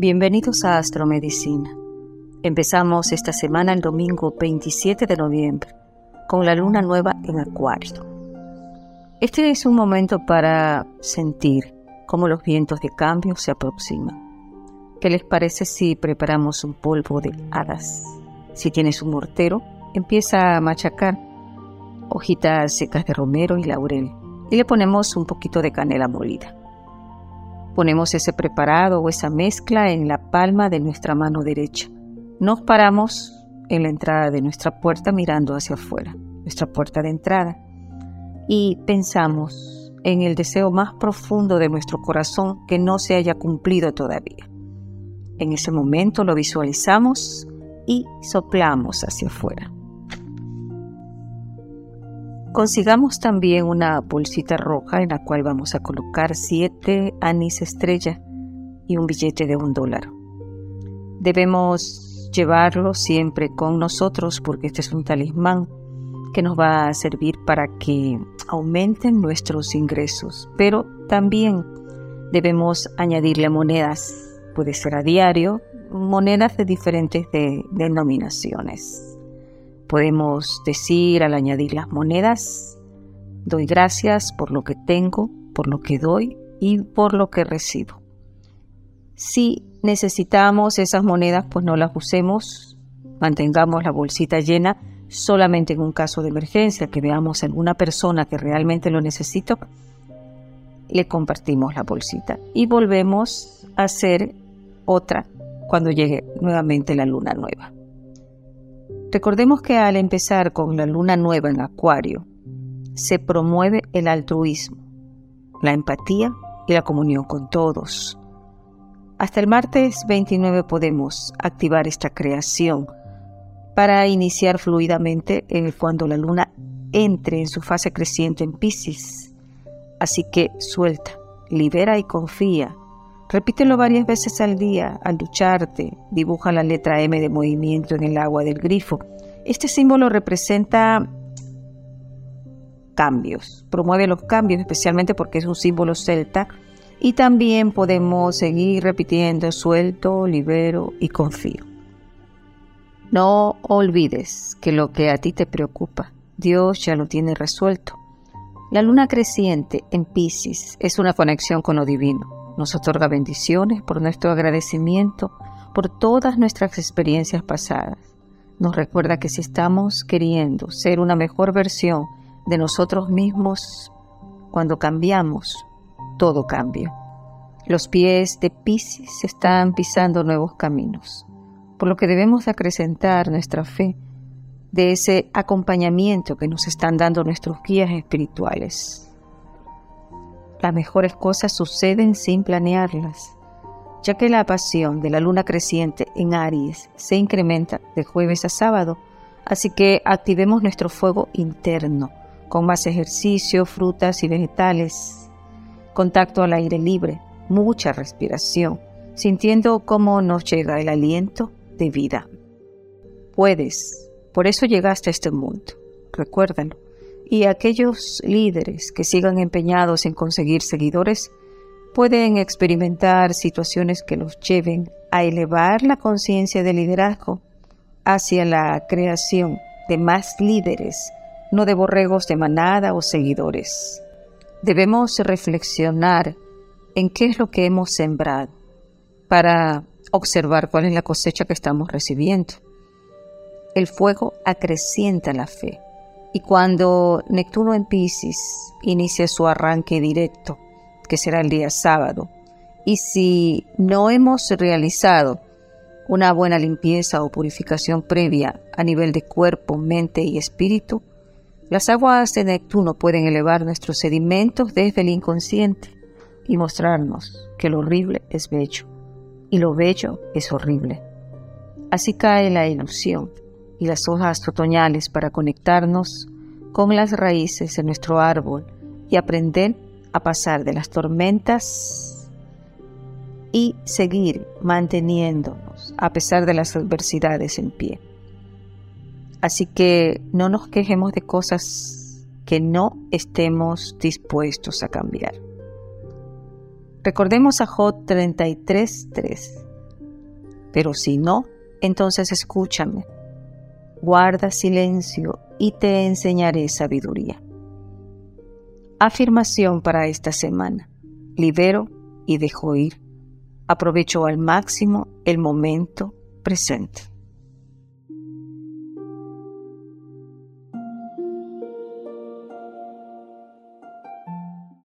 Bienvenidos a Astromedicina. Empezamos esta semana el domingo 27 de noviembre con la luna nueva en Acuario. Este es un momento para sentir cómo los vientos de cambio se aproximan. ¿Qué les parece si preparamos un polvo de hadas? Si tienes un mortero, empieza a machacar hojitas secas de romero y laurel y le ponemos un poquito de canela molida. Ponemos ese preparado o esa mezcla en la palma de nuestra mano derecha. Nos paramos en la entrada de nuestra puerta mirando hacia afuera, nuestra puerta de entrada, y pensamos en el deseo más profundo de nuestro corazón que no se haya cumplido todavía. En ese momento lo visualizamos y soplamos hacia afuera. Consigamos también una bolsita roja en la cual vamos a colocar siete anís estrella y un billete de un dólar. Debemos llevarlo siempre con nosotros porque este es un talismán que nos va a servir para que aumenten nuestros ingresos, pero también debemos añadirle monedas, puede ser a diario, monedas de diferentes denominaciones. Podemos decir al añadir las monedas, doy gracias por lo que tengo, por lo que doy y por lo que recibo. Si necesitamos esas monedas, pues no las usemos, mantengamos la bolsita llena solamente en un caso de emergencia, que veamos a alguna persona que realmente lo necesita, le compartimos la bolsita y volvemos a hacer otra cuando llegue nuevamente la luna nueva. Recordemos que al empezar con la luna nueva en Acuario, se promueve el altruismo, la empatía y la comunión con todos. Hasta el martes 29 podemos activar esta creación para iniciar fluidamente cuando la luna entre en su fase creciente en Pisces. Así que suelta, libera y confía Repítelo varias veces al día al ducharte. Dibuja la letra M de movimiento en el agua del grifo. Este símbolo representa cambios, promueve los cambios especialmente porque es un símbolo celta y también podemos seguir repitiendo suelto, libero y confío. No olvides que lo que a ti te preocupa, Dios ya lo tiene resuelto. La luna creciente en Pisces es una conexión con lo divino nos otorga bendiciones por nuestro agradecimiento por todas nuestras experiencias pasadas. Nos recuerda que si estamos queriendo ser una mejor versión de nosotros mismos, cuando cambiamos, todo cambia. Los pies de Pisces están pisando nuevos caminos, por lo que debemos acrecentar nuestra fe de ese acompañamiento que nos están dando nuestros guías espirituales. Las mejores cosas suceden sin planearlas, ya que la pasión de la luna creciente en Aries se incrementa de jueves a sábado, así que activemos nuestro fuego interno con más ejercicio, frutas y vegetales, contacto al aire libre, mucha respiración, sintiendo cómo nos llega el aliento de vida. Puedes, por eso llegaste a este mundo, recuérdalo y aquellos líderes que sigan empeñados en conseguir seguidores pueden experimentar situaciones que los lleven a elevar la conciencia de liderazgo hacia la creación de más líderes, no de borregos de manada o seguidores. Debemos reflexionar en qué es lo que hemos sembrado para observar cuál es la cosecha que estamos recibiendo. El fuego acrecienta la fe y cuando Neptuno en Pisces inicia su arranque directo, que será el día sábado, y si no hemos realizado una buena limpieza o purificación previa a nivel de cuerpo, mente y espíritu, las aguas de Neptuno pueden elevar nuestros sedimentos desde el inconsciente y mostrarnos que lo horrible es bello y lo bello es horrible. Así cae la ilusión y las hojas otoñales para conectarnos con las raíces de nuestro árbol y aprender a pasar de las tormentas y seguir manteniéndonos a pesar de las adversidades en pie. Así que no nos quejemos de cosas que no estemos dispuestos a cambiar. Recordemos a Job 33.3. pero si no, entonces escúchame. Guarda silencio y te enseñaré sabiduría. Afirmación para esta semana. Libero y dejo ir. Aprovecho al máximo el momento presente.